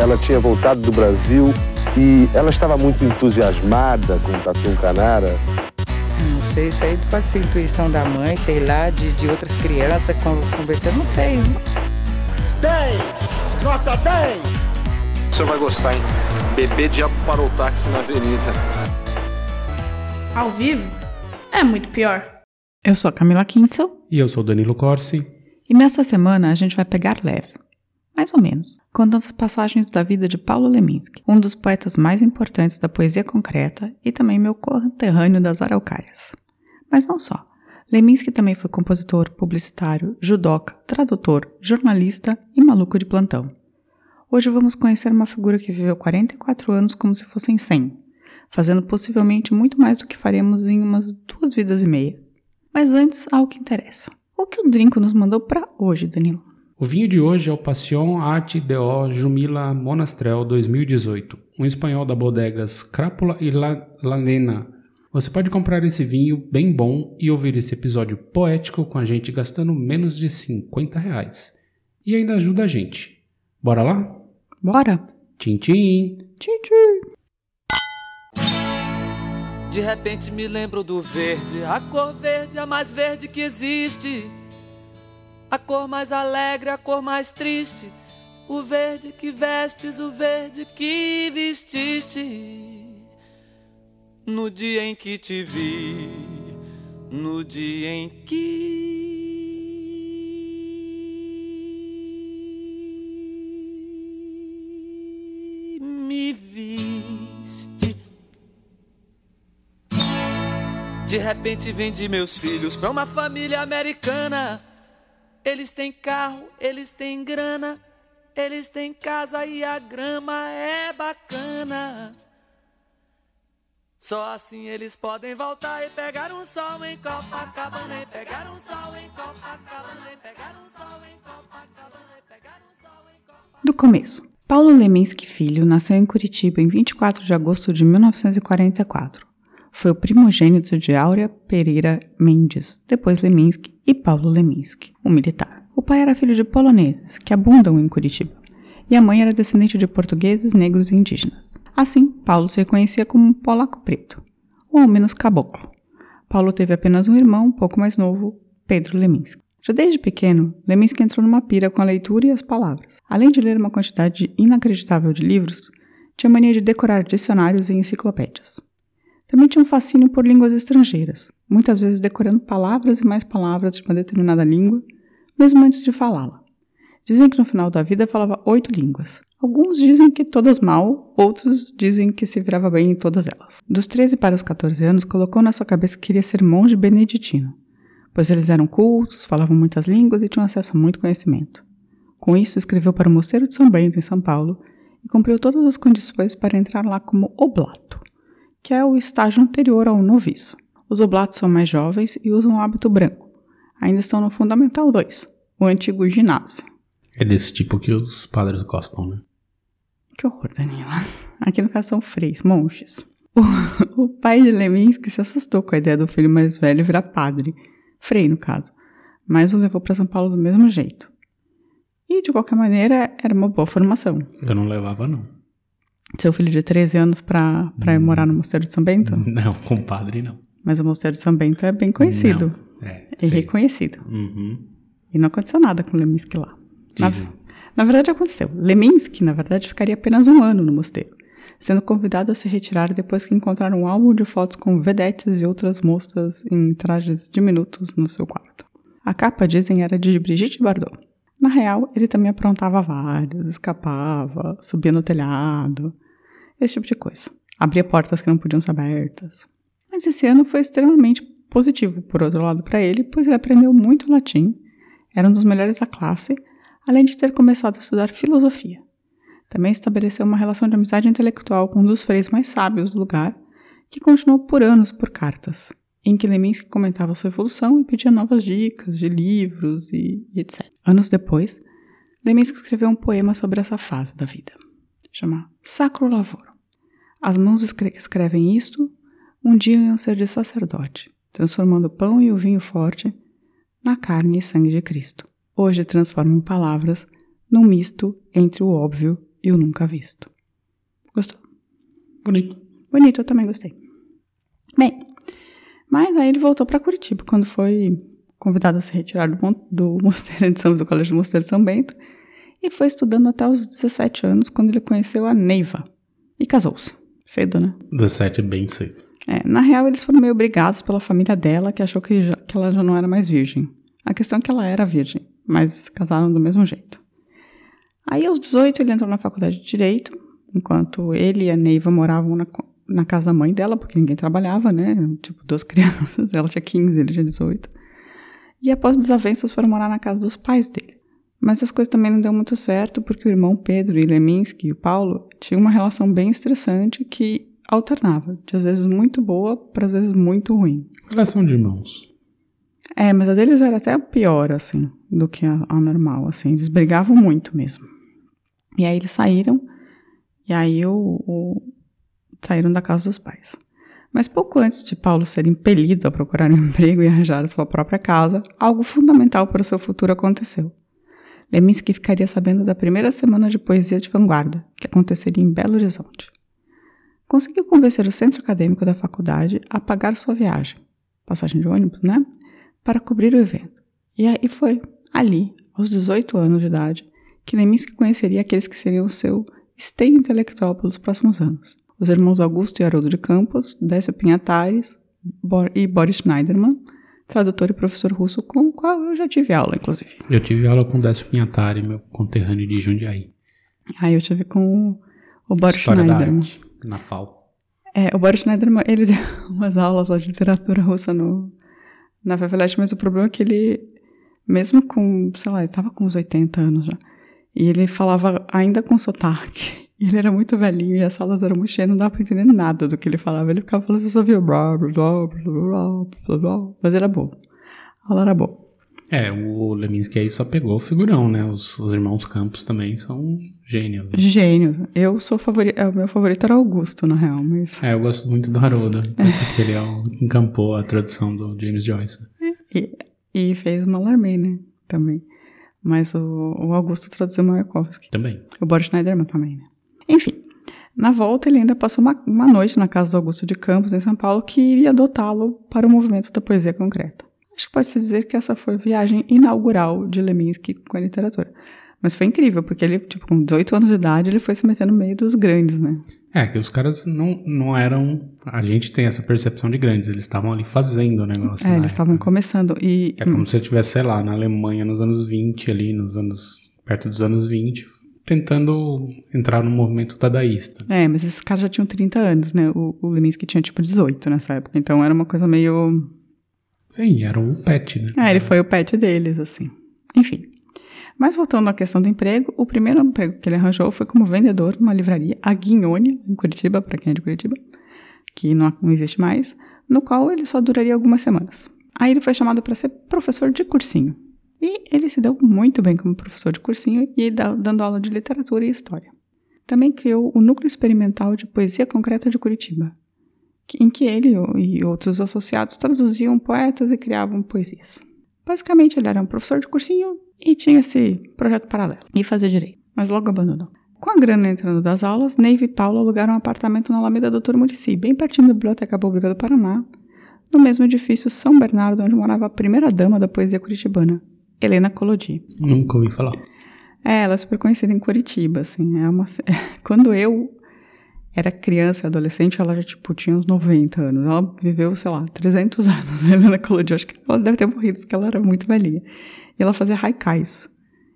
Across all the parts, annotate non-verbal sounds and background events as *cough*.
ela tinha voltado do Brasil e ela estava muito entusiasmada com o Tatu Canara. Não sei, isso aí pode ser intuição da mãe, sei lá, de, de outras crianças conversando, não sei. 10! Nota 10! O senhor vai gostar, hein? Bebê diabo parou o táxi na avenida. Ao vivo? É muito pior. Eu sou Camila Kintzel. E eu sou Danilo Corsi. E nessa semana a gente vai pegar leve. Mais ou menos, contando as passagens da vida de Paulo Leminski, um dos poetas mais importantes da poesia concreta e também meu conterrâneo das araucárias. Mas não só. Leminski também foi compositor, publicitário, judoca, tradutor, jornalista e maluco de plantão. Hoje vamos conhecer uma figura que viveu 44 anos como se fossem 100, fazendo possivelmente muito mais do que faremos em umas duas vidas e meia. Mas antes, ao que interessa. O que o Drinco nos mandou para hoje, Danilo? O vinho de hoje é o Passion Arte O Jumila Monastrel 2018, um espanhol da bodegas Crápula e La Lanena. Você pode comprar esse vinho bem bom e ouvir esse episódio poético com a gente gastando menos de 50 reais. E ainda ajuda a gente. Bora lá? Bora! Tchim, tchim! Tchim, tchim! De repente me lembro do verde, a cor verde, a mais verde que existe. A cor mais alegre, a cor mais triste. O verde que vestes, o verde que vestiste. No dia em que te vi, no dia em que me viste. De repente vendi meus filhos pra uma família americana. Eles têm carro, eles têm grana, eles têm casa e a grama é bacana. Só assim eles podem voltar e pegar um sol em Copacabana e pegar um sol em Copacabana e pegar um sol em Copacabana e pegar um sol em Copacabana. Do começo. Paulo Leminski Filho nasceu em Curitiba em 24 de agosto de 1944. Foi o primogênito de Áurea Pereira Mendes, depois Leminski, e Paulo Leminski, o militar. O pai era filho de poloneses, que abundam em Curitiba, e a mãe era descendente de portugueses, negros e indígenas. Assim, Paulo se reconhecia como um polaco preto, ou ao menos caboclo. Paulo teve apenas um irmão, um pouco mais novo, Pedro Leminski. Já desde pequeno, Leminski entrou numa pira com a leitura e as palavras. Além de ler uma quantidade inacreditável de livros, tinha mania de decorar dicionários e enciclopédias. Também tinha um fascínio por línguas estrangeiras, muitas vezes decorando palavras e mais palavras de uma determinada língua, mesmo antes de falá-la. Dizem que no final da vida falava oito línguas. Alguns dizem que todas mal, outros dizem que se virava bem em todas elas. Dos 13 para os 14 anos, colocou na sua cabeça que queria ser monge beneditino pois eles eram cultos, falavam muitas línguas e tinham acesso a muito conhecimento. Com isso, escreveu para o Mosteiro de São Bento, em São Paulo, e cumpriu todas as condições para entrar lá como oblato, que é o estágio anterior ao noviço. Os oblatos são mais jovens e usam o hábito branco. Ainda estão no Fundamental 2, o antigo ginásio. É desse tipo que os padres gostam, né? Que horror, Danila. *laughs* Aqui no caso são freis, monges. O, o pai de Leminski se assustou com a ideia do filho mais velho virar padre Frei, no caso, mas o levou para São Paulo do mesmo jeito. E, de qualquer maneira, era uma boa formação. Eu não levava, não. Seu filho de 13 anos para hum. morar no Mosteiro de São Bento? *laughs* Não, compadre, não. Mas o Mosteiro de São Bento é bem conhecido. Não, é, e reconhecido. Uhum. E não aconteceu nada com Leminski lá. Na, na, verdade, aconteceu. Leminski, na verdade, ficaria apenas um ano no mosteiro sendo convidado a se retirar depois que encontraram um álbum de fotos com vedetes e outras moças em trajes diminutos no seu quarto. A capa, dizem, era de Brigitte Bardot. Na real, ele também aprontava vários, escapava, subia no telhado, esse tipo de coisa. Abria portas que não podiam ser abertas. Mas esse ano foi extremamente positivo, por outro lado, para ele, pois ele aprendeu muito latim, era um dos melhores da classe, além de ter começado a estudar filosofia. Também estabeleceu uma relação de amizade intelectual com um dos freis mais sábios do lugar, que continuou por anos por cartas, em que Leminski comentava sua evolução e pedia novas dicas de livros e, e etc. Anos depois, Leminski escreveu um poema sobre essa fase da vida, chama Sacro Lavoro. As mãos escrevem isto um dia iam ser de sacerdote, transformando o pão e o vinho forte na carne e sangue de Cristo. Hoje transformam palavras num misto entre o óbvio e o Nunca Visto. Gostou? Bonito. Bonito, eu também gostei. Bem, mas aí ele voltou para Curitiba quando foi convidado a se retirar do, do *laughs* mosteiro de São, do Colégio do Mosteiro de São Bento e foi estudando até os 17 anos quando ele conheceu a Neiva e casou-se. Cedo, né? 17 é bem cedo. É, na real, eles foram meio obrigados pela família dela, que achou que, já, que ela já não era mais virgem. A questão é que ela era virgem, mas casaram do mesmo jeito. Aí, aos 18, ele entrou na faculdade de Direito, enquanto ele e a Neiva moravam na, na casa da mãe dela, porque ninguém trabalhava, né? Tipo, duas *laughs* crianças. Ela tinha 15, ele tinha 18. E após desavenças, foram morar na casa dos pais dele. Mas as coisas também não deu muito certo, porque o irmão Pedro e Leminski e o Paulo tinham uma relação bem estressante que alternava, de às vezes muito boa para às vezes muito ruim. Relação de irmãos. É, mas a deles era até pior, assim, do que a, a normal, assim. Eles brigavam muito mesmo. E aí eles saíram, e aí o, o, saíram da casa dos pais. Mas pouco antes de Paulo ser impelido a procurar um *laughs* emprego e arranjar a sua própria casa, algo fundamental para o seu futuro aconteceu. Leminski ficaria sabendo da primeira semana de poesia de vanguarda, que aconteceria em Belo Horizonte. Conseguiu convencer o centro acadêmico da faculdade a pagar sua viagem, passagem de ônibus, né? Para cobrir o evento. E aí foi ali, aos 18 anos de idade, que Leminski conheceria aqueles que seriam o seu esteio intelectual pelos próximos anos. Os irmãos Augusto e Haroldo de Campos, Décio Pinhatares e Boris Schneiderman, tradutor e professor russo com o qual eu já tive aula, inclusive. Eu tive aula com Décio Pinhatari, meu conterrâneo de Jundiaí. Aí eu tive com o Boris História Schneiderman. Na FAO. É, o Boris Schneiderman, ele deu *laughs* umas aulas lá de literatura russa no, na FFLET, mas o problema é que ele, mesmo com, sei lá, ele tava com uns 80 anos já, e ele falava ainda com sotaque. *laughs* E ele era muito velhinho e as aulas eram muito cheias, não dava pra entender nada do que ele falava. Ele ficava falando, só via blá, blá, blá, blá, blá, blá, mas era bom. A aula era boa. É, o Leminski aí só pegou o figurão, né? Os, os irmãos Campos também são gênios. né? Gênio. Eu sou favorito, o meu favorito era Augusto, na real, mas... É, eu gosto muito do Haroldo, porque ele é o que encampou a tradução do James Joyce. E, e fez o Mallarmé, né, também. Mas o, o Augusto traduziu o Mayakovsky. Também. O Boris Schneiderman também, né? Enfim, na volta ele ainda passou uma, uma noite na casa do Augusto de Campos, em São Paulo, que iria adotá-lo para o movimento da poesia concreta. Acho que pode-se dizer que essa foi a viagem inaugural de Leminski com a literatura. Mas foi incrível, porque ele, tipo, com 18 anos de idade, ele foi se meter no meio dos grandes, né? É, que os caras não, não eram. A gente tem essa percepção de grandes, eles estavam ali fazendo o negócio. É, eles estavam começando. E É como se eu estivesse, sei lá, na Alemanha nos anos 20, ali, nos anos. perto dos anos 20, tentando entrar no movimento dadaísta. É, mas esses caras já tinham 30 anos, né? O, o Leminski tinha tipo 18 nessa época. Então era uma coisa meio. Sim, era o pet, né? É, ele foi o pet deles, assim. Enfim. Mas voltando à questão do emprego, o primeiro emprego que ele arranjou foi como vendedor numa livraria, a Guignone, em Curitiba, para quem é de Curitiba, que não, não existe mais, no qual ele só duraria algumas semanas. Aí ele foi chamado para ser professor de cursinho. E ele se deu muito bem como professor de cursinho e da- dando aula de literatura e história. Também criou o Núcleo Experimental de Poesia Concreta de Curitiba, em que ele e outros associados traduziam poetas e criavam poesias. Basicamente, ele era um professor de cursinho e tinha esse projeto paralelo, e fazia direito, mas logo abandonou. Com a grana entrando das aulas, Neiva e Paulo alugaram um apartamento na Alameda Doutor Murici, bem pertinho da Biblioteca Pública do Paraná, no mesmo edifício São Bernardo, onde morava a primeira dama da poesia curitibana, Helena Collodi. Nunca ouvi falar. É, ela é super conhecida em Curitiba, assim. É uma... *laughs* Quando eu era criança e adolescente, ela já, tipo, tinha uns 90 anos. Ela viveu, sei lá, 300 *laughs* anos, a Helena Collodi. Acho que ela deve ter morrido, porque ela era muito velhinha. E ela fazia haikais.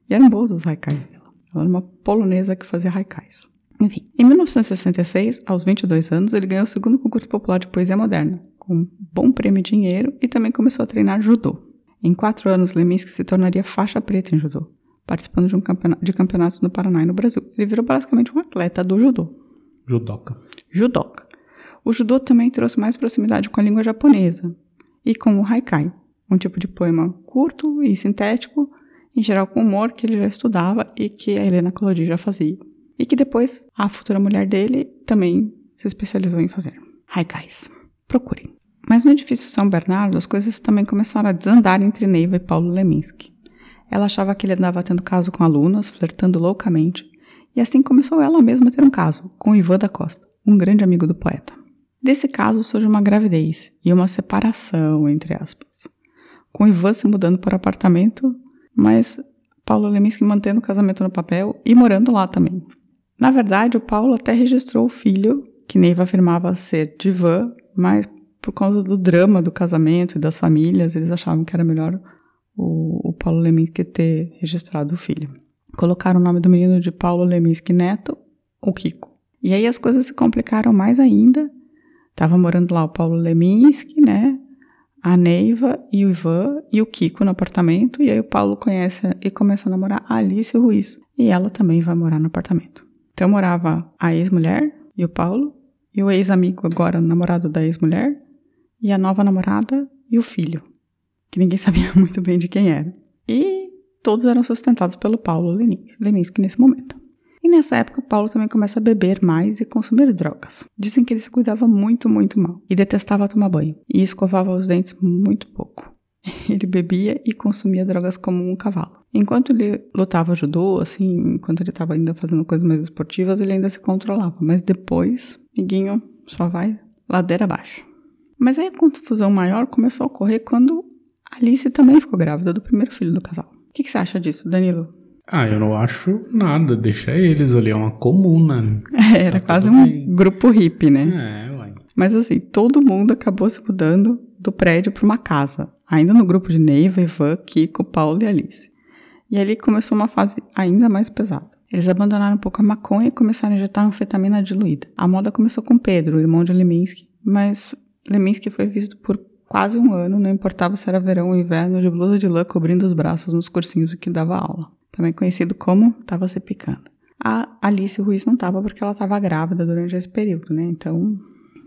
E eram bons os haikais dela. Ela era uma polonesa que fazia haikais. Enfim, em 1966, aos 22 anos, ele ganhou o segundo concurso popular de poesia moderna, com um bom prêmio em dinheiro e também começou a treinar judô. Em quatro anos, Leminski se tornaria faixa preta em judô, participando de, um campeona- de campeonatos no Paraná e no Brasil. Ele virou basicamente um atleta do judô. Judoca. Judoka. O judô também trouxe mais proximidade com a língua japonesa e com o haikai, um tipo de poema curto e sintético, em geral com humor que ele já estudava e que a Helena Collodi já fazia. E que depois a futura mulher dele também se especializou em fazer. Haikais. Procurem. Mas no edifício São Bernardo, as coisas também começaram a desandar entre Neiva e Paulo Leminski. Ela achava que ele andava tendo caso com alunas, flertando loucamente, E assim começou ela mesma a ter um caso com Ivan da Costa, um grande amigo do poeta. Desse caso surge uma gravidez e uma separação, entre aspas. Com Ivan se mudando para apartamento, mas Paulo Leminski mantendo o casamento no papel e morando lá também. Na verdade, o Paulo até registrou o filho, que Neiva afirmava ser de Ivan, mas por causa do drama do casamento e das famílias, eles achavam que era melhor o, o Paulo Leminski ter registrado o filho. Colocaram o nome do menino de Paulo Leminski Neto, o Kiko. E aí as coisas se complicaram mais ainda. Tava morando lá o Paulo Leminski, né? A Neiva e o Ivan e o Kiko no apartamento. E aí o Paulo conhece e começa a namorar a Alice Ruiz. E ela também vai morar no apartamento. Então morava a ex-mulher e o Paulo. E o ex-amigo agora, namorado da ex-mulher. E a nova namorada e o filho. Que ninguém *laughs* sabia muito bem de quem era. E todos eram sustentados pelo Paulo Leminski nesse momento. E nessa época, Paulo também começa a beber mais e consumir drogas. Dizem que ele se cuidava muito, muito mal e detestava tomar banho e escovava os dentes muito pouco. *laughs* Ele bebia e consumia drogas como um cavalo. Enquanto ele lutava judô, assim, enquanto ele estava ainda fazendo coisas mais esportivas, ele ainda se controlava. Mas depois, Miguinho só vai ladeira abaixo. Mas aí a confusão maior começou a ocorrer quando Alice também ficou grávida do primeiro filho do casal. O que, que você acha disso, Danilo? Ah, eu não acho nada. Deixa eles ali, é uma comuna. É, era tá quase um bem. grupo hippie, né? É, uai. Mas assim, todo mundo acabou se mudando do prédio para uma casa. Ainda no grupo de Neiva, Ivan, Kiko, Paulo e Alice. E ali começou uma fase ainda mais pesada. Eles abandonaram um pouco a maconha e começaram a injetar anfetamina diluída. A moda começou com Pedro, irmão de Leminski, mas Leminski foi visto por quase um ano, não importava se era verão ou inverno, de blusa de lã cobrindo os braços nos cursinhos que dava aula também conhecido como Tava Se Picando. A Alice Ruiz não tava porque ela estava grávida durante esse período, né? Então.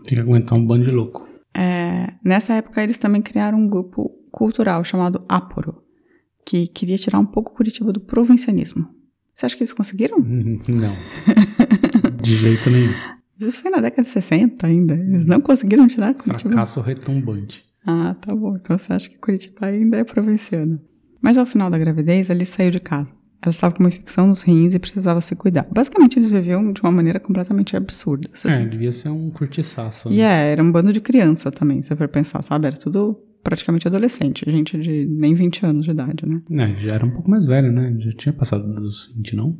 Tem que aguentar um bando de louco. É, nessa época, eles também criaram um grupo cultural chamado Aporo, que queria tirar um pouco Curitiba do provincianismo. Você acha que eles conseguiram? Não. *laughs* de jeito nenhum. Isso foi na década de 60 ainda. Eles não conseguiram tirar Curitiba. Fracasso retumbante. Ah, tá bom. Então você acha que Curitiba ainda é provinciano. Mas ao final da gravidez, Alice saiu de casa. Ela estava com uma infecção nos rins e precisava se cuidar. Basicamente, eles viviam de uma maneira completamente absurda. É, assim. devia ser um curtiçaço. Né? E é, era um bando de criança também, se você for pensar, sabe? Era tudo praticamente adolescente, gente de nem 20 anos de idade, né? É, já era um pouco mais velho, né? Já tinha passado dos 20, não?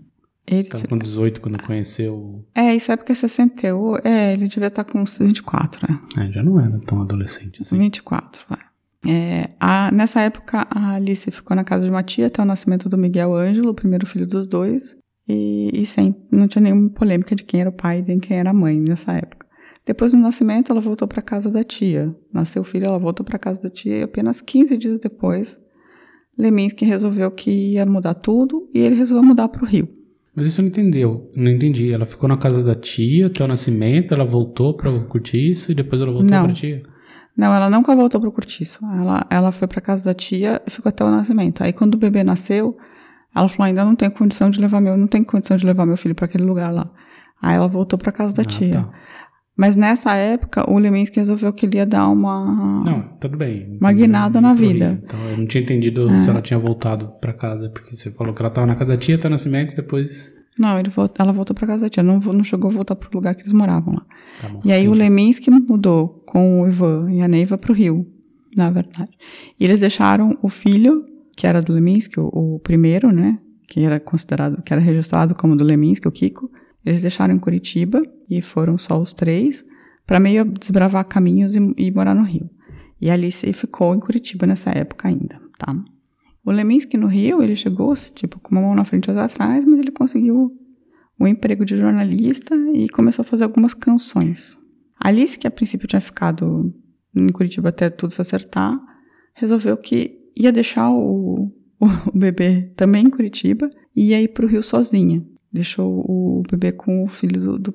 Ele Tava com 18 quando conheceu. É, isso é porque 61. É, ele devia estar com 24, né? É, já não era tão adolescente assim. 24, vai. É, a, nessa época, a Alice ficou na casa de uma tia até o nascimento do Miguel Ângelo, o primeiro filho dos dois, e, e sem, não tinha nenhuma polêmica de quem era o pai e nem quem era a mãe nessa época. Depois do nascimento, ela voltou para casa da tia. Nasceu o filho, ela voltou para casa da tia e apenas 15 dias depois, Leminski resolveu que ia mudar tudo e ele resolveu mudar para o Rio. Mas isso não entendeu, não entendi. Ela ficou na casa da tia até o nascimento, ela voltou para curtir isso e depois ela voltou para a tia? Não, ela nunca voltou pro Curtiço. Ela, ela foi pra casa da tia e ficou até o nascimento. Aí quando o bebê nasceu, ela falou: ainda não tenho condição de levar meu, não tenho condição de levar meu filho para aquele lugar lá. Aí ela voltou pra casa da ah, tia. Tá. Mas nessa época, o Leminski resolveu que ele ia dar uma. Não, tudo bem. Uma guinada na vida. Então, eu não tinha entendido é. se ela tinha voltado para casa, porque você falou que ela estava na casa da tia até o nascimento e depois. Não, voltou, ela voltou para casa da tia, não, não chegou a voltar pro lugar que eles moravam lá. Tá bom, e aí o Leminski mudou com o Ivan e a Neiva para o Rio, na verdade. E eles deixaram o filho, que era do Leminski, o, o primeiro, né? Que era considerado, que era registrado como do Leminski, o Kiko. Eles deixaram Curitiba e foram só os três para meio desbravar caminhos e, e, morar no Rio. E a Alice ficou em Curitiba nessa época ainda, tá? O Leminski no Rio, ele chegou, tipo, com uma mão na frente e outra atrás, mas ele conseguiu um emprego de jornalista e começou a fazer algumas canções. Alice, que a princípio tinha ficado em Curitiba até tudo se acertar, resolveu que ia deixar o, *laughs* o bebê também em Curitiba e ia ir para o Rio sozinha. Deixou o bebê com o filho do, do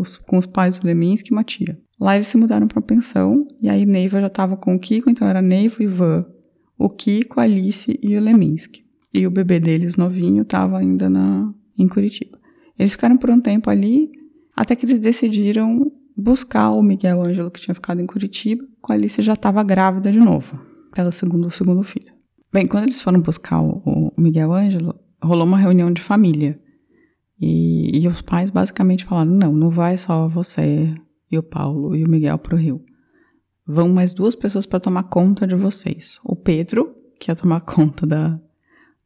os, com os pais do Leminski e uma tia. Lá eles se mudaram para pensão e aí Neiva já estava com o Kiko, então era Neiva, Ivan, o Kiko, a Alice e o Leminski. E o bebê deles novinho estava ainda na, em Curitiba. Eles ficaram por um tempo ali até que eles decidiram buscar o Miguel Ângelo, que tinha ficado em Curitiba, com a Alice já estava grávida de novo, pelo segundo, segundo filho. Bem, quando eles foram buscar o, o Miguel Ângelo, rolou uma reunião de família. E, e os pais basicamente falaram: não, não vai só você e o Paulo e o Miguel pro Rio. Vão mais duas pessoas para tomar conta de vocês. O Pedro, que ia tomar *laughs* conta da,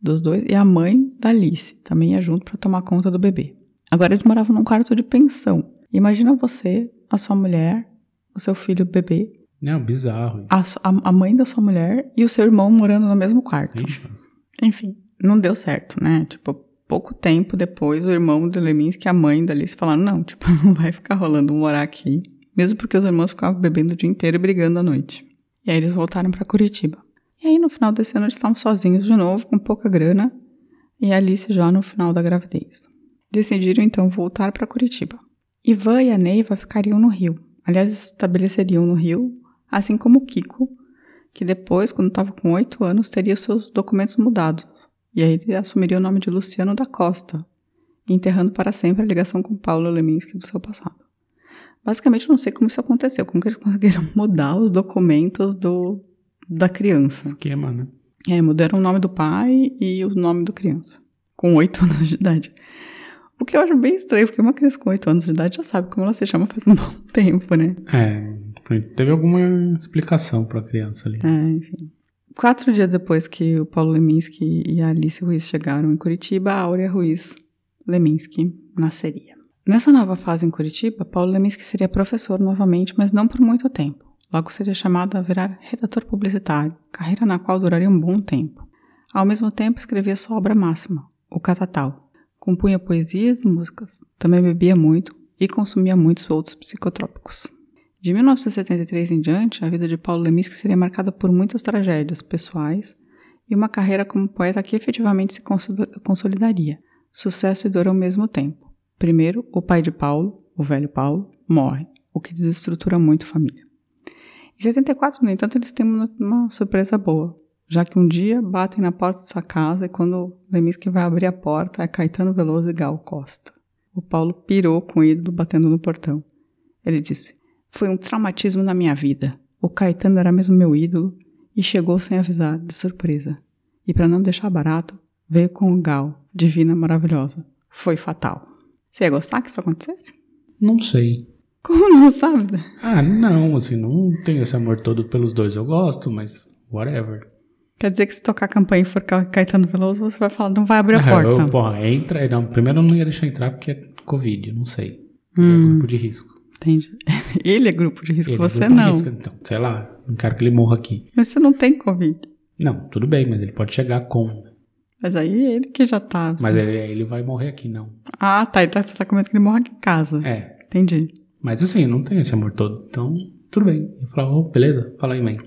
dos dois, e a mãe da Alice, também ia junto para tomar conta do bebê. Agora eles moravam num quarto de pensão. Imagina você, a sua mulher, o seu filho bebê, Não, bizarro. a- a mãe da sua mulher e o seu irmão morando no mesmo quarto. Sem chance. Enfim, não deu certo, né? Tipo, pouco tempo depois, o irmão do Leminski e a mãe da Alice falaram: não, tipo, *laughs* não vai ficar rolando morar aqui. Mesmo porque os irmãos ficavam bebendo o dia inteiro e brigando à noite. E aí eles voltaram para Curitiba. E aí no final desse ano eles estavam sozinhos de novo, com pouca grana, e Alice já no final da gravidez. Decidiram então voltar para Curitiba. Ivan e a Neiva ficariam no Rio. Aliás, estabeleceriam no Rio, assim como o Kiko, que depois, quando estava com oito anos, teria seus documentos mudados. E aí ele assumiria o nome de Luciano da Costa, enterrando para sempre a ligação com Paulo Leminski do seu passado. Basicamente, eu não sei como isso aconteceu, como que eles conseguiram *laughs* mudar os documentos do, da criança. Esquema, né? É, mudaram o nome do pai e o nome da criança, com oito *laughs* anos de idade. O que eu acho bem estranho, porque uma criança com oito anos de idade já sabe como ela se chama faz um *laughs* bom tempo, né? É, teve alguma explicação pra criança ali. É, enfim. Quatro dias depois que o Paulo Leminski e a Alice Ruiz chegaram em Curitiba, a Áurea Ruiz Leminski nasceria. Nessa nova fase em Curitiba, Paulo Leminski seria professor novamente, mas não por muito tempo. Logo seria chamado a virar redator publicitário, carreira na qual duraria um bom tempo. Ao mesmo tempo, escrevia sua obra máxima, O Catatal. Compunha poesias e músicas. Também bebia muito e consumia muitos outros psicotrópicos. De 1973 em diante, a vida de Paulo Leminski seria marcada por muitas tragédias pessoais e uma carreira como poeta que efetivamente se consoli- consolidaria. Sucesso e dor ao mesmo tempo. Primeiro, o pai de Paulo, o velho Paulo, morre, o que desestrutura muito a família. Em 74, no entanto, eles têm uma, uma surpresa boa, já que um dia batem na porta de sua casa e quando Leminski vai abrir a porta é Caetano Veloso e Gal Costa. O Paulo pirou com o ídolo batendo no portão. Ele disse: Foi um traumatismo na minha vida. O Caetano era mesmo meu ídolo e chegou sem avisar, de surpresa. E para não deixar barato, veio com o Gal, divina, maravilhosa. Foi fatal. Você ia gostar que isso acontecesse? Não sei. Como não sabe? Ah, não, assim, não tenho esse amor todo pelos dois. Eu gosto, mas whatever. Quer dizer que se tocar a campanha e for Ca- Caetano Veloso, você vai falar, não vai abrir a Ah, porta. Eu, porra, entra. Não, primeiro eu não ia deixar entrar porque é Covid, não sei. É Hum. grupo de risco. Entendi. *laughs* Ele é grupo de risco, Ele é você grupo de não. risco, então, sei lá, não quero que ele morra aqui. Mas você não tem Covid. Não, tudo bem, mas ele pode chegar com. Mas aí é ele que já tá. Mas ele, ele vai morrer aqui, não. Ah, tá. Então você tá com medo que ele morra aqui em casa. É. Entendi. Mas assim, eu não tenho esse amor todo. Então, tudo bem. Eu falava, oh, beleza, fala aí, mãe.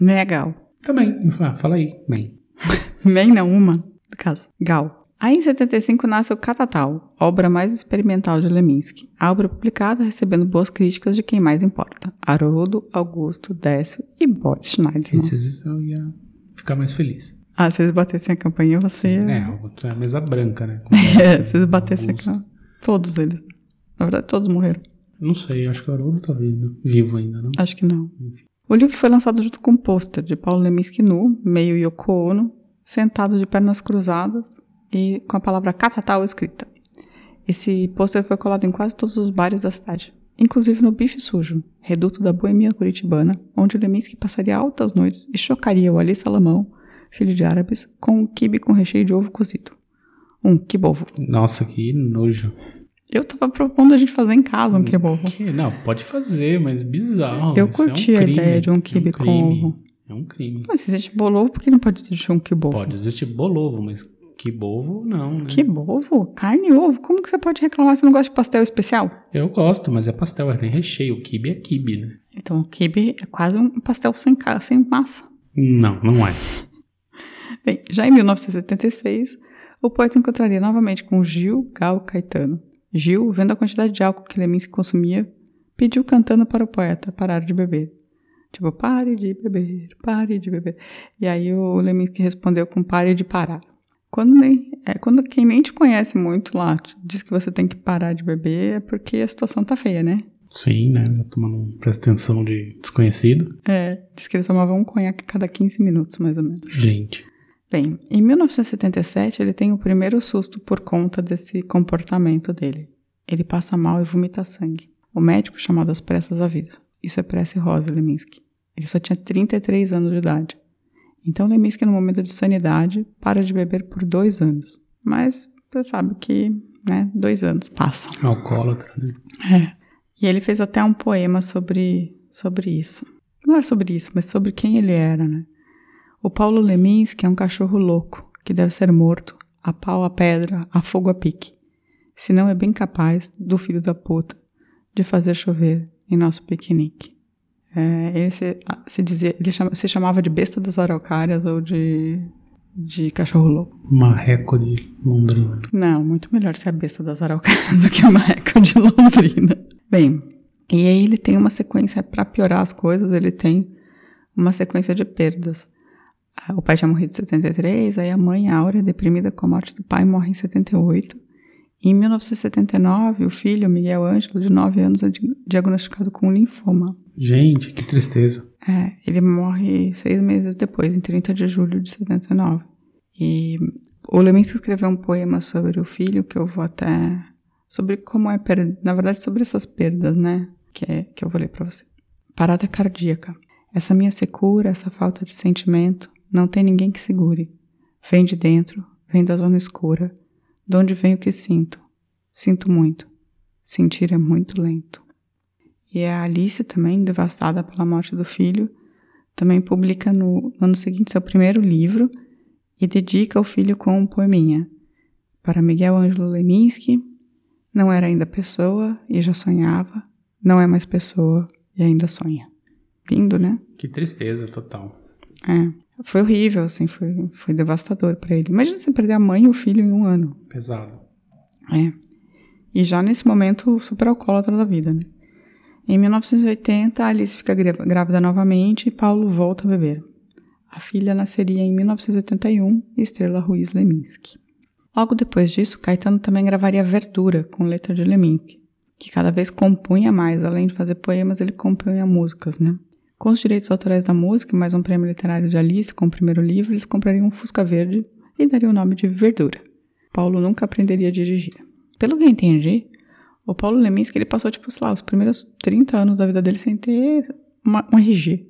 Legal. Também. Eu falava, ah, fala aí, mãe. *laughs* Nem não, uma, no caso. Gal. Aí em 75 nasce o Catatal, obra mais experimental de Leminski. A obra publicada recebendo boas críticas de quem mais importa. Haroldo, Augusto, Décio e Boris Schneiderman. Esses eu ia ficar mais feliz. Ah, se eles batessem a campanha, você ia... É, é a mesa branca, né? É, *laughs* se eles batessem a Augusto. campanha. Todos eles. Na verdade, todos morreram. Não sei, acho que o Haroldo tá vivo, vivo ainda, não? Acho que não. O livro foi lançado junto com um pôster de Paulo Leminski nu, meio Yoko Ono, sentado de pernas cruzadas e com a palavra Catatal escrita. Esse pôster foi colado em quase todos os bares da cidade, inclusive no Bife Sujo, reduto da boemia curitibana, onde Leminski passaria altas noites e chocaria o Ali Salamão, filho de árabes, com um quibe com recheio de ovo cozido. Um quibovo. Nossa, que nojo. Eu tava propondo a gente fazer em casa um quibovo. Que- Não, pode fazer, mas bizarro. Eu Isso é um curti a ideia de um É quibe com ovo. É um crime. Mas se existe bolovo, por que não pode existir um quibovo? Pode existir bolovo, mas que bovo não, né? Que bovo? Carne e ovo? Como que você pode reclamar se não gosta de pastel especial? Eu gosto, mas é pastel, tem recheio. O kibe é kibe, né? Então o quibe é quase um pastel sem, sem massa. Não, não é. *laughs* Bem, já em 1976, o poeta encontraria novamente com Gil, Gal Caetano. Gil, vendo a quantidade de álcool que Leminski consumia, pediu cantando para o poeta parar de beber. Tipo, pare de beber, pare de beber. E aí o Leminski respondeu com pare de parar. Quando, nem, é, quando quem nem te conhece muito lá diz que você tem que parar de beber, é porque a situação tá feia, né? Sim, né? Já tomando presta atenção de desconhecido. É, diz que ele tomava um conhaque cada 15 minutos, mais ou menos. Gente. Bem, em 1977 ele tem o primeiro susto por conta desse comportamento dele. Ele passa mal e vomita sangue. O médico chamado às pressas avisa. Isso é pressa rosa, Leminski. Ele só tinha 33 anos de idade. Então Leminski, no momento de sanidade, para de beber por dois anos. Mas você sabe que, né, dois anos passam. Alcoólatra, né? É. E ele fez até um poema sobre, sobre isso. Não é sobre isso, mas sobre quem ele era, né? O Paulo Leminski é um cachorro louco, que deve ser morto, a pau a pedra, a fogo a pique. Se não é bem capaz do filho da puta de fazer chover em nosso piquenique. É, ele se, se, dizia, ele chama, se chamava de besta das araucárias ou de, de cachorro louco. Marreco de Londrina. Não, muito melhor ser a besta das araucárias *laughs* do que o marreco de Londrina. Bem, e aí ele tem uma sequência, para piorar as coisas, ele tem uma sequência de perdas. O pai tinha morrido em 73, aí a mãe, Áurea, deprimida com a morte do pai, morre em 78. Em 1979, o filho, Miguel Ângelo, de 9 anos, é diagnosticado com linfoma. Gente, que tristeza. É, ele morre seis meses depois, em 30 de julho de 79. E o Leminski escreveu um poema sobre o filho, que eu vou até... Sobre como é... Na verdade, sobre essas perdas, né? Que, é, que eu vou ler para você. Parada cardíaca. Essa minha secura, essa falta de sentimento, não tem ninguém que segure. Vem de dentro, vem da zona escura. De onde vem o que sinto? Sinto muito. Sentir é muito lento. E a Alice, também, devastada pela morte do filho, também publica no, no ano seguinte seu primeiro livro e dedica ao filho com um poeminha. Para Miguel Ângelo Leminski, não era ainda pessoa e já sonhava, não é mais pessoa e ainda sonha. Lindo, né? Que tristeza total. É. Foi horrível, assim, foi, foi devastador para ele. Imagina você perder a mãe e o filho em um ano. Pesado. É. E já nesse momento, super alcoólatra da vida, né? Em 1980, Alice fica grávida novamente e Paulo volta a beber. A filha nasceria em 1981, Estrela Ruiz Leminski. Logo depois disso, Caetano também gravaria Verdura, com letra de Leminski, que cada vez compunha mais, além de fazer poemas, ele compunha músicas, né? Com os direitos autorais da música e mais um prêmio literário de Alice com o primeiro livro, eles comprariam um Fusca Verde e dariam o nome de Verdura. Paulo nunca aprenderia a dirigir. Pelo que eu entendi, o Paulo Leminski ele passou, tipo, sei lá, os primeiros 30 anos da vida dele sem ter uma, um RG.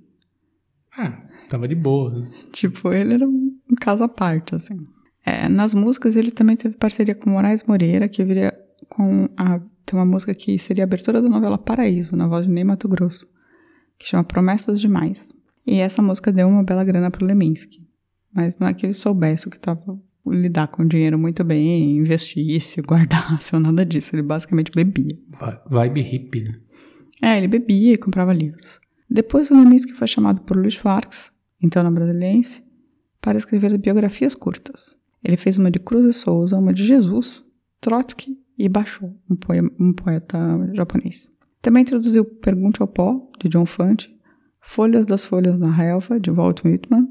Ah, tava de boa. Né? Tipo, ele era um caso à parte, assim. É, nas músicas, ele também teve parceria com Moraes Moreira, que viria com a. Tem uma música que seria a abertura da novela Paraíso, na voz de Ney Mato Grosso que chama Promessas Demais. E essa música deu uma bela grana pro Leminski. Mas não é que ele soubesse o que estava lidar com dinheiro muito bem, investisse, *laughs* guardasse ou nada disso. Ele basicamente bebia. Vibe hippie, né? É, ele bebia e comprava livros. Depois o Leminski foi chamado por Luiz Farks, então na Brasiliense, para escrever biografias curtas. Ele fez uma de Cruz e Souza, uma de Jesus, Trotsky e Basho, um, poema, um poeta japonês. Também traduziu Pergunte ao Pó, de John Fante, Folhas das Folhas na Relva, de Walt Whitman,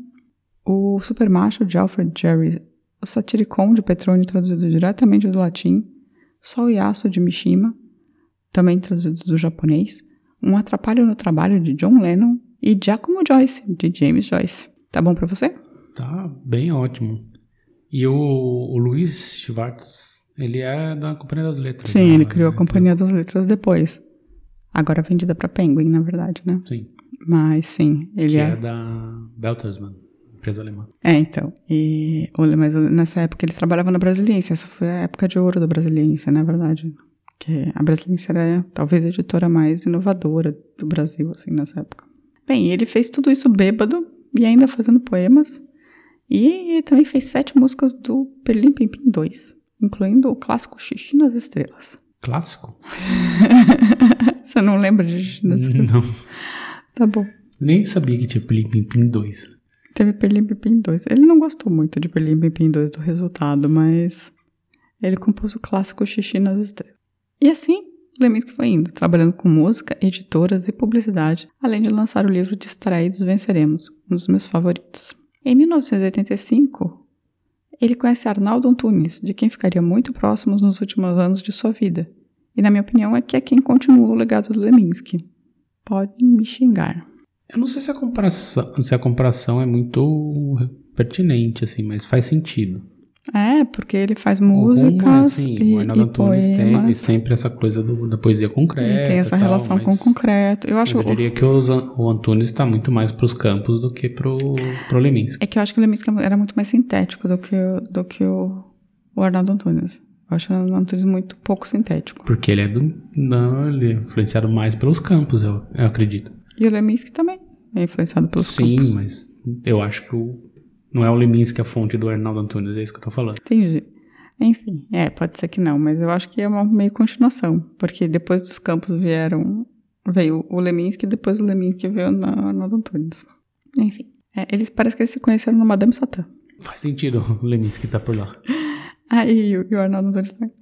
O Supermacho, de Alfred Jerry, O Satiricon, de Petrone, traduzido diretamente do latim, Sol e Aço, de Mishima, também traduzido do japonês, Um Atrapalho no Trabalho, de John Lennon, e Giacomo Joyce, de James Joyce. Tá bom para você? Tá bem ótimo. E o, o Luiz Schwartz, ele é da Companhia das Letras. Sim, né? ele criou a Companhia das Letras depois. Agora vendida para Penguin, na verdade, né? Sim. Mas sim, ele que é. é da Bertelsmann, empresa alemã. É, então. E, mas nessa época ele trabalhava na Brasiliense. Essa foi a época de ouro da Brasiliense, na verdade. Que a Brasiliense era talvez a editora mais inovadora do Brasil, assim, nessa época. Bem, ele fez tudo isso bêbado e ainda fazendo poemas. E também fez sete músicas do Perlim Pimpim 2, incluindo o clássico Xixi nas Estrelas. Clássico? *laughs* Você não lembra de Xixi nas Estrelas? Não. Tá bom. Nem sabia que tinha Perlim Pimpim 2. Teve Perlim Pimpim 2. Ele não gostou muito de Perlim Pimpim 2 do resultado, mas ele compôs o clássico Xixi nas Estrelas. E assim, Leminski foi indo, trabalhando com música, editoras e publicidade, além de lançar o livro Distraídos Venceremos, um dos meus favoritos. Em 1985, ele conhece Arnaldo Antunes, de quem ficaria muito próximos nos últimos anos de sua vida. E na minha opinião é que é quem continua o legado do Leminski. Pode me xingar. Eu não sei se a comparação, se a comparação é muito pertinente, assim, mas faz sentido. É, porque ele faz O músicas assim, e, o Arnaldo e Antunes teve sempre essa coisa do- da poesia concreta. E tem essa tal, relação com o concreto. Eu acho eu diria que os An- o Antunes está muito mais pros campos do que pro, pro Leminski. É que eu acho que o Leminski era muito mais sintético do que, o- do que o, o Arnaldo Antunes. Eu acho o Arnaldo Antunes muito pouco sintético. Porque ele é do. Não, ele é influenciado mais pelos campos, eu, eu acredito. E o Leminski também é influenciado pelos Sim, campos. mas eu acho que o, não é o Leminski a fonte do Arnaldo Antunes, é isso que eu tô falando. Entendi. Enfim, é, pode ser que não, mas eu acho que é uma meio continuação. Porque depois dos campos vieram. Veio o Leminski e depois o Leminski veio na Arnaldo Antunes. Enfim. é, eles parece que eles se conheceram no Madame Satã. Faz sentido o Leminski tá por lá. Aí, o e o Arnaldo Antunes também.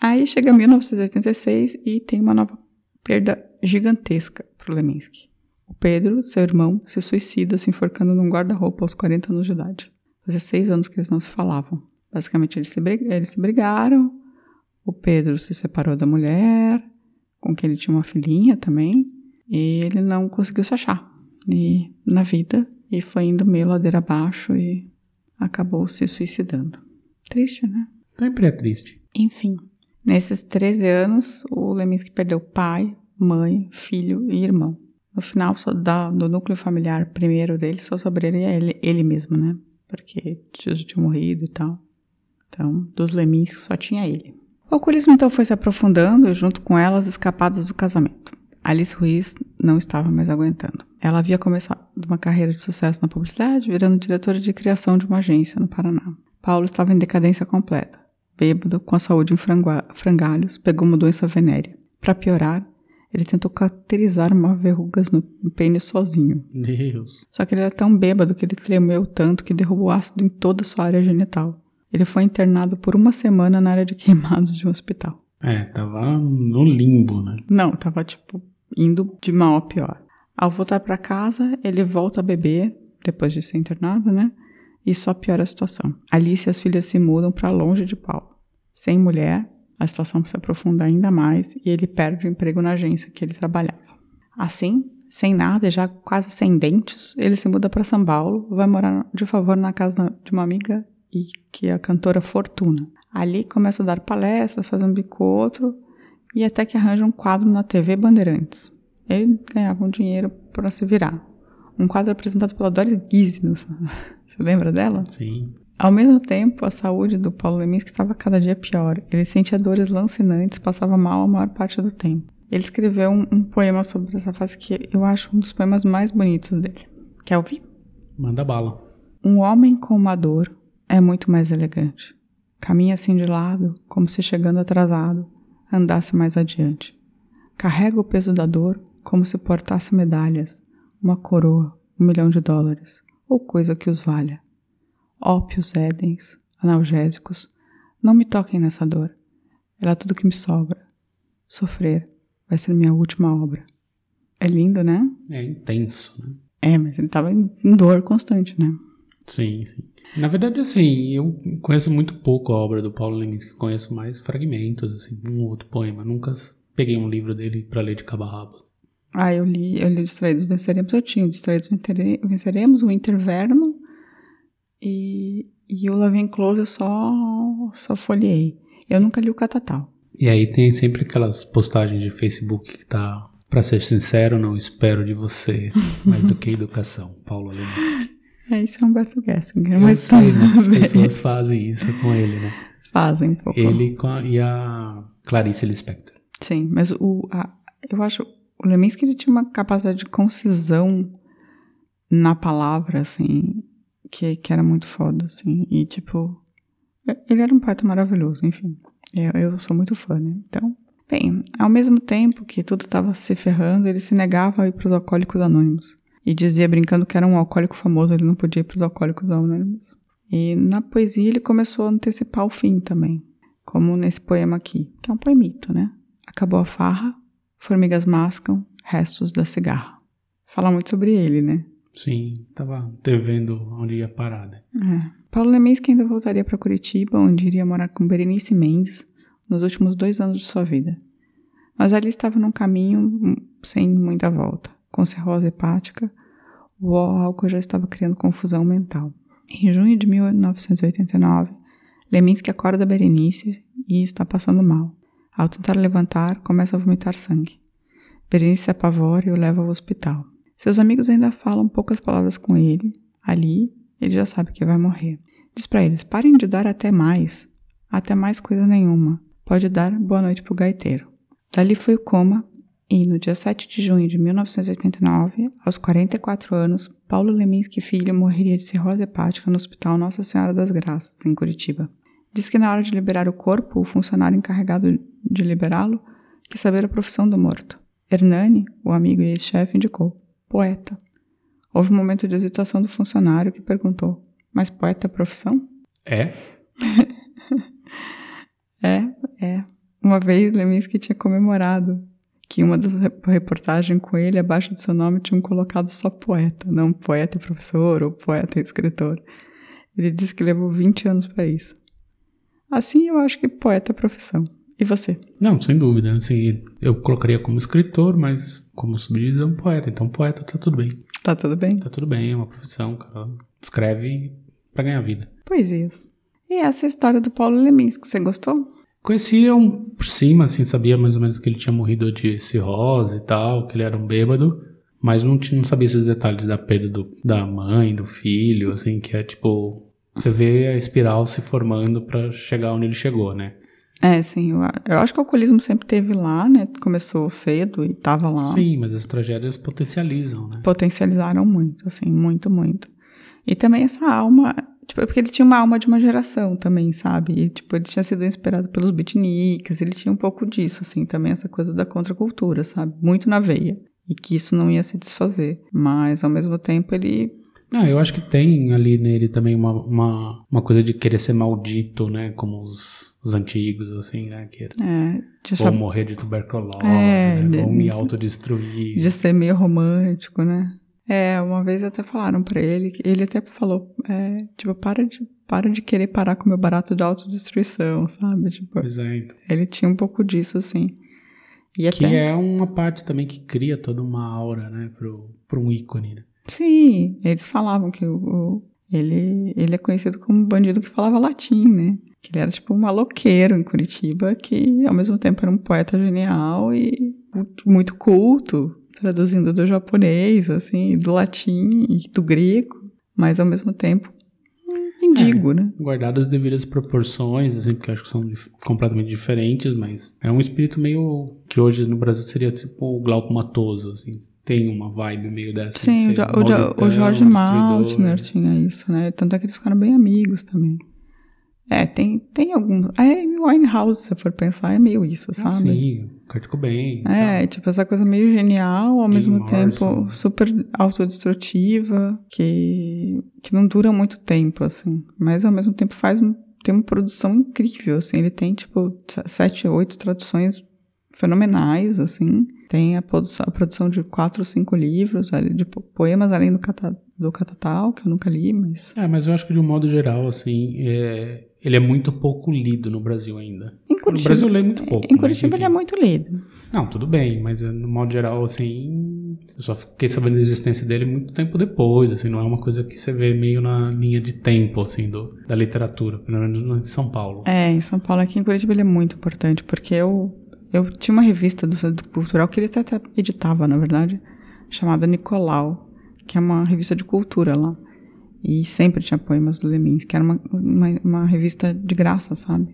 Aí chega 1986 e tem uma nova perda gigantesca pro Leminski. O Pedro, seu irmão, se suicida se enforcando num guarda-roupa aos 40 anos de idade. Fazia seis anos que eles não se falavam. Basicamente, eles se, eles se brigaram. O Pedro se separou da mulher, com quem ele tinha uma filhinha também. E ele não conseguiu se achar e, na vida. E foi indo meio ladeira abaixo e acabou se suicidando. Triste, né? Sempre é triste. Enfim, nesses 13 anos, o Leminski perdeu pai, mãe, filho e irmão. No final da, do núcleo familiar primeiro dele, só sobraria ele, ele mesmo, né? Porque Jesus tinha morrido e tal. Então, dos Leminski só tinha ele. O alcoolismo então foi se aprofundando e junto com ela as escapadas do casamento. Alice Ruiz não estava mais aguentando. Ela havia começado uma carreira de sucesso na publicidade, virando diretora de criação de uma agência no Paraná. Paulo estava em decadência completa. Bêbado, com a saúde em frangalhos, pegou uma doença venérea. Para piorar, ele tentou cauterizar uma verrugas no pênis sozinho. Deus. Só que ele era tão bêbado que ele tremeu tanto que derrubou ácido em toda a sua área genital. Ele foi internado por uma semana na área de queimados de um hospital. É, tava no limbo, né? Não, tava tipo indo de mal a pior. Ao voltar para casa, ele volta a beber depois de ser internado, né? E só piora a situação. Alice e as filhas se mudam para longe de Paulo. Sem mulher, a situação se aprofunda ainda mais e ele perde o emprego na agência que ele trabalhava. Assim, sem nada e já quase sem dentes, ele se muda para São Paulo, vai morar de favor na casa de uma amiga e que é a cantora Fortuna. Ali começa a dar palestras, faz um bico outro e até que arranja um quadro na TV Bandeirantes. Ele ganhava um dinheiro para se virar. Um quadro apresentado pela Doris Guise. *laughs* Você lembra dela? Sim. Ao mesmo tempo, a saúde do Paulo Leminski estava cada dia pior. Ele sentia dores lancinantes, passava mal a maior parte do tempo. Ele escreveu um, um poema sobre essa fase que eu acho um dos poemas mais bonitos dele. Quer ouvir? Manda bala. Um homem com uma dor é muito mais elegante. Caminha assim de lado, como se chegando atrasado, andasse mais adiante. Carrega o peso da dor como se portasse medalhas, uma coroa, um milhão de dólares, ou coisa que os valha. Ópios, édens, analgésicos, não me toquem nessa dor. Ela é tudo que me sobra. Sofrer vai ser minha última obra. É lindo, né? É intenso, né? É, mas ele tava em dor constante, né? Sim, sim. Na verdade, assim, eu conheço muito pouco a obra do Paulo Leminski, conheço mais fragmentos, assim, um ou outro poema. Nunca peguei um livro dele pra ler de cabo a rabo. Ah, eu li, eu li Distraídos Venceremos, eu tinha o Distraídos Venceremos, o Interverno e, e o Lavin Close eu só, só folhei. Eu nunca li o Catatal. E aí tem sempre aquelas postagens de Facebook que tá, pra ser sincero, não espero de você *laughs* mais do que educação, Paulo Leminski. É, isso é Humberto Gessinger, Eu mas sei, mas as pessoas fazem isso com ele, né? fazem um pouco. Ele com a- e a Clarice Lispector. Sim, mas o, a- eu acho o Leminski ele tinha uma capacidade de concisão na palavra, assim, que, que era muito foda, assim. E, tipo, ele era um poeta maravilhoso, enfim. Eu, eu sou muito fã, né? Então, bem, ao mesmo tempo que tudo estava se ferrando, ele se negava a ir para os alcoólicos anônimos. E dizia, brincando, que era um alcoólico famoso, ele não podia ir para os alcoólicos anônimos. E na poesia ele começou a antecipar o fim também, como nesse poema aqui, que é um poemito, né? Acabou a farra, formigas mascam, restos da cigarra. Fala muito sobre ele, né? Sim, tava devendo onde ia parar, né? É. Paulo Leminski ainda voltaria para Curitiba, onde iria morar com Berenice Mendes nos últimos dois anos de sua vida. Mas ali estava num caminho hum, sem muita volta. Com cirrose hepática, o álcool já estava criando confusão mental. Em junho de 1989, Leminski acorda Berenice e está passando mal. Ao tentar levantar, começa a vomitar sangue. Berenice se apavora e o leva ao hospital. Seus amigos ainda falam poucas palavras com ele. Ali, ele já sabe que vai morrer. Diz para eles: parem de dar até mais. Até mais coisa nenhuma. Pode dar boa noite pro gaiteiro. Dali foi o coma e no dia 7 de junho de 1989, aos 44 anos, Paulo Leminski Filho morreria de cirrose hepática no Hospital Nossa Senhora das Graças, em Curitiba. Diz que na hora de liberar o corpo, o funcionário encarregado de liberá-lo quis saber a profissão do morto. Hernani, o amigo e ex-chefe, indicou: poeta. Houve um momento de hesitação do funcionário que perguntou: Mas poeta é profissão? É? *laughs* é, é. Uma vez Leminski tinha comemorado que uma das reportagens com ele, abaixo do seu nome, tinham colocado só poeta, não poeta e professor ou poeta e escritor. Ele disse que levou 20 anos para isso. Assim, eu acho que poeta é profissão. E você? Não, sem dúvida. Assim, eu colocaria como escritor, mas como subdiz é um poeta. Então, poeta tá tudo bem. Tá tudo bem? Tá tudo bem, é uma profissão, cara. Escreve para ganhar vida. Poesias. E essa é a história do Paulo Leminski, você gostou? Conhecia um por cima, assim, sabia mais ou menos que ele tinha morrido de cirrose e tal, que ele era um bêbado, mas não, tinha, não sabia esses detalhes da perda do, da mãe, do filho, assim, que é tipo. Você vê a espiral se formando para chegar onde ele chegou, né? É, sim. Eu, acho que o alcoolismo sempre teve lá, né? Começou cedo e tava lá. Sim, mas as tragédias potencializam, né? Potencializaram muito, assim, muito, muito. E também essa alma, Tipo, é porque ele tinha uma alma de uma geração também, sabe? E, tipo, ele tinha sido inspirado pelos beatniks, ele tinha um pouco disso, assim, também essa coisa da contracultura, sabe? Muito na veia. E que isso não ia se desfazer. Mas, ao mesmo tempo, ele não, eu acho que tem ali nele também uma, uma, uma coisa de querer ser maldito, né? Como os, os antigos, assim, né? Que é, vou morrer de tuberculose, é, né? Vou me autodestruir. De ser meio romântico, né? É, uma vez até falaram para ele, ele até falou, é, tipo, para de, para de querer parar com o meu barato de autodestruição, sabe? Tipo, Exato. Ele tinha um pouco disso, assim. E que é uma parte também que cria toda uma aura, né, pro, pro um ícone, né? Sim, eles falavam que o, o, ele, ele é conhecido como um bandido que falava latim, né? Que ele era tipo um maloqueiro em Curitiba, que ao mesmo tempo era um poeta genial e muito culto, traduzindo do japonês, assim, do latim e do grego, mas ao mesmo tempo mendigo, é, né? Guardado as devidas proporções, assim, porque acho que são completamente diferentes, mas é um espírito meio que hoje no Brasil seria tipo o Glauco Matoso, assim. Tem uma vibe meio dessa. Sim, de o, o, o Jorge Maltner tinha isso, né? Tanto é que eles ficaram bem amigos também. É, tem, tem algum. A Amy Winehouse, se for pensar, é meio isso, sabe? Ah, sim, Kurt Cobain. É, tipo, essa coisa meio genial, ao Jim mesmo Morrison. tempo super autodestrutiva, que, que não dura muito tempo, assim. Mas ao mesmo tempo faz tem uma produção incrível, assim. Ele tem, tipo, sete, oito traduções fenomenais, assim. Tem a, produção, a produção de quatro ou cinco livros, de poemas além do, cata, do Catatal, que eu nunca li, mas... É, mas eu acho que de um modo geral, assim, é, ele é muito pouco lido no Brasil ainda. Em Curitiba, no Brasil lê muito pouco. Em Curitiba ele é muito lido. Não, tudo bem, mas eh, no modo geral, assim, eu só fiquei sabendo da existência dele muito tempo depois, assim, não é uma coisa que você vê meio na linha de tempo, assim, do, da literatura, pelo menos em São Paulo. É, em São Paulo, aqui em Curitiba ele é muito importante, porque eu, eu tinha uma revista do Centro Cultural que ele até, até editava, na verdade, chamada Nicolau, que é uma revista de cultura lá. E sempre tinha poemas do Lemins, que era uma, uma, uma, revista de graça, sabe?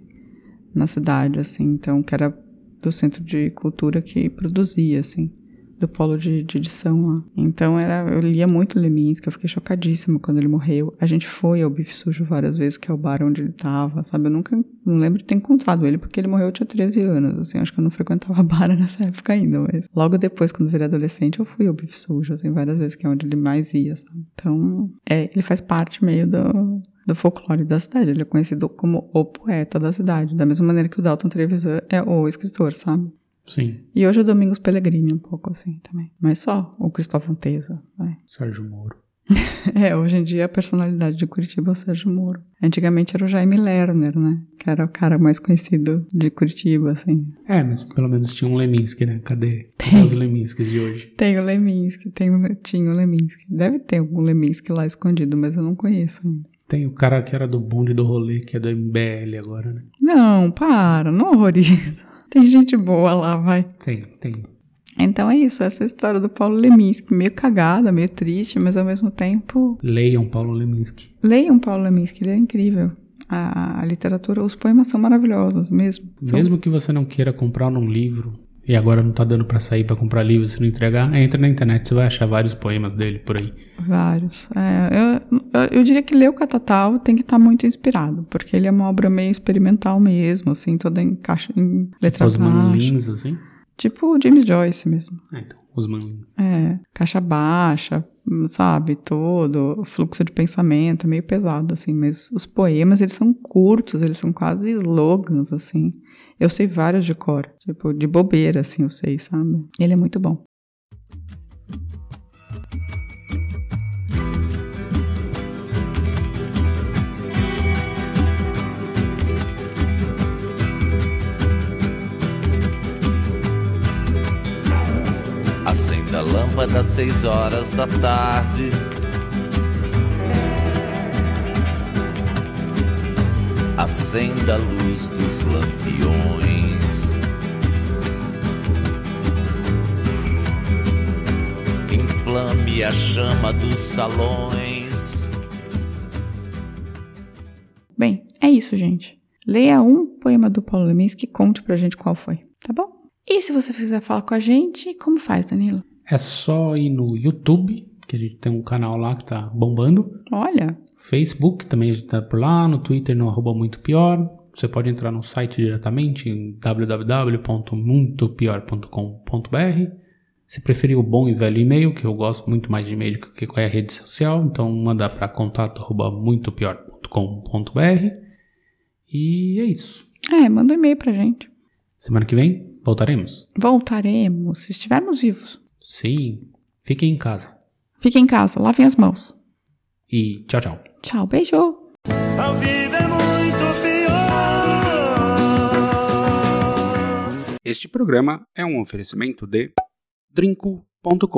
Na cidade, assim. Então, que era do Centro de Cultura que produzia, assim do polo de, de, edição lá. Então era, eu lia muito Leminski, eu fiquei chocadíssima quando ele morreu. A gente foi ao Bife Sujo várias vezes, que é o bar onde ele tava, sabe? Eu nunca, não lembro de ter encontrado ele, porque ele morreu, eu tinha 13 anos, assim, acho que eu não frequentava *laughs* bar nessa época ainda, mas logo depois, quando virei adolescente, eu fui ao Bife Sujo, assim, várias vezes, que é onde ele mais ia, sabe? Então, é, ele faz parte meio do, do folclore da cidade. Ele é conhecido como o poeta da cidade, da mesma maneira que o Dalton Trevisan é o escritor, sabe? Sim. E hoje é Domingos Pellegrini um pouco assim também. Mas só o Cristóvão Teza. Vai. Sérgio Moro. *laughs* é, hoje em dia a personalidade de Curitiba é o Sérgio Moro. Antigamente era o Jaime Lerner, né? Que era o cara mais conhecido de Curitiba, assim. É, mas pelo menos tinha um Leminski, né? Cadê tem. os Leminskis de hoje? Tem o Leminski, tem, tinha o Leminski. Deve ter algum Leminski lá escondido, mas eu não conheço ainda. Tem o cara que era do bonde do rolê, que é do MBL agora, né? Não, para, não horroriza. Tem gente boa lá, vai. Tem, tem. Então é isso, essa é a história do Paulo Leminski. Meio cagada, meio triste, mas ao mesmo tempo. Leiam Paulo Leminski. Leiam Paulo Leminski, ele é incrível. A, a literatura, os poemas são maravilhosos mesmo. São Mesmo que você não queira comprar num livro, e agora não tá dando pra sair pra comprar livro se não entregar, entra na internet, você vai achar vários poemas dele por aí. vários. É, eu, eu, eu diria que ler o Catatal tem que estar muito inspirado, porque ele é uma obra meio experimental mesmo, assim, toda em caixa, em letra Os baixa. manlins, assim. Tipo James Joyce mesmo. Ah, então, os manlins. É, caixa baixa, sabe, todo, fluxo de pensamento, meio pesado, assim, mas os poemas, eles são curtos, eles são quase slogans, assim. Eu sei vários de cor, tipo, de bobeira, assim, eu sei, sabe? Ele é muito bom. Acenda a lâmpada às seis horas da tarde. Acenda a luz dos lampiões. Inflame a chama dos salões. Bem, é isso, gente. Leia um poema do Paulo Leminski e conte pra gente qual foi, tá bom? E se você quiser falar com a gente, como faz, Danilo? É só ir no YouTube, que a gente tem um canal lá que tá bombando. Olha, Facebook também a gente tá por lá, no Twitter no arroba muito pior. Você pode entrar no site diretamente em www.muitopior.com.br. Se preferir o bom e velho e-mail, que eu gosto muito mais de e-mail do que qualquer rede social, então manda para contato arroba muitopior.com.br. E é isso. é, manda um e-mail pra gente. Semana que vem voltaremos. Voltaremos, se estivermos vivos. Sim, fiquem em casa. Fiquem em casa, lavem as mãos. E tchau, tchau. Tchau, beijo! É muito pior. Este programa é um oferecimento de drinco.com.br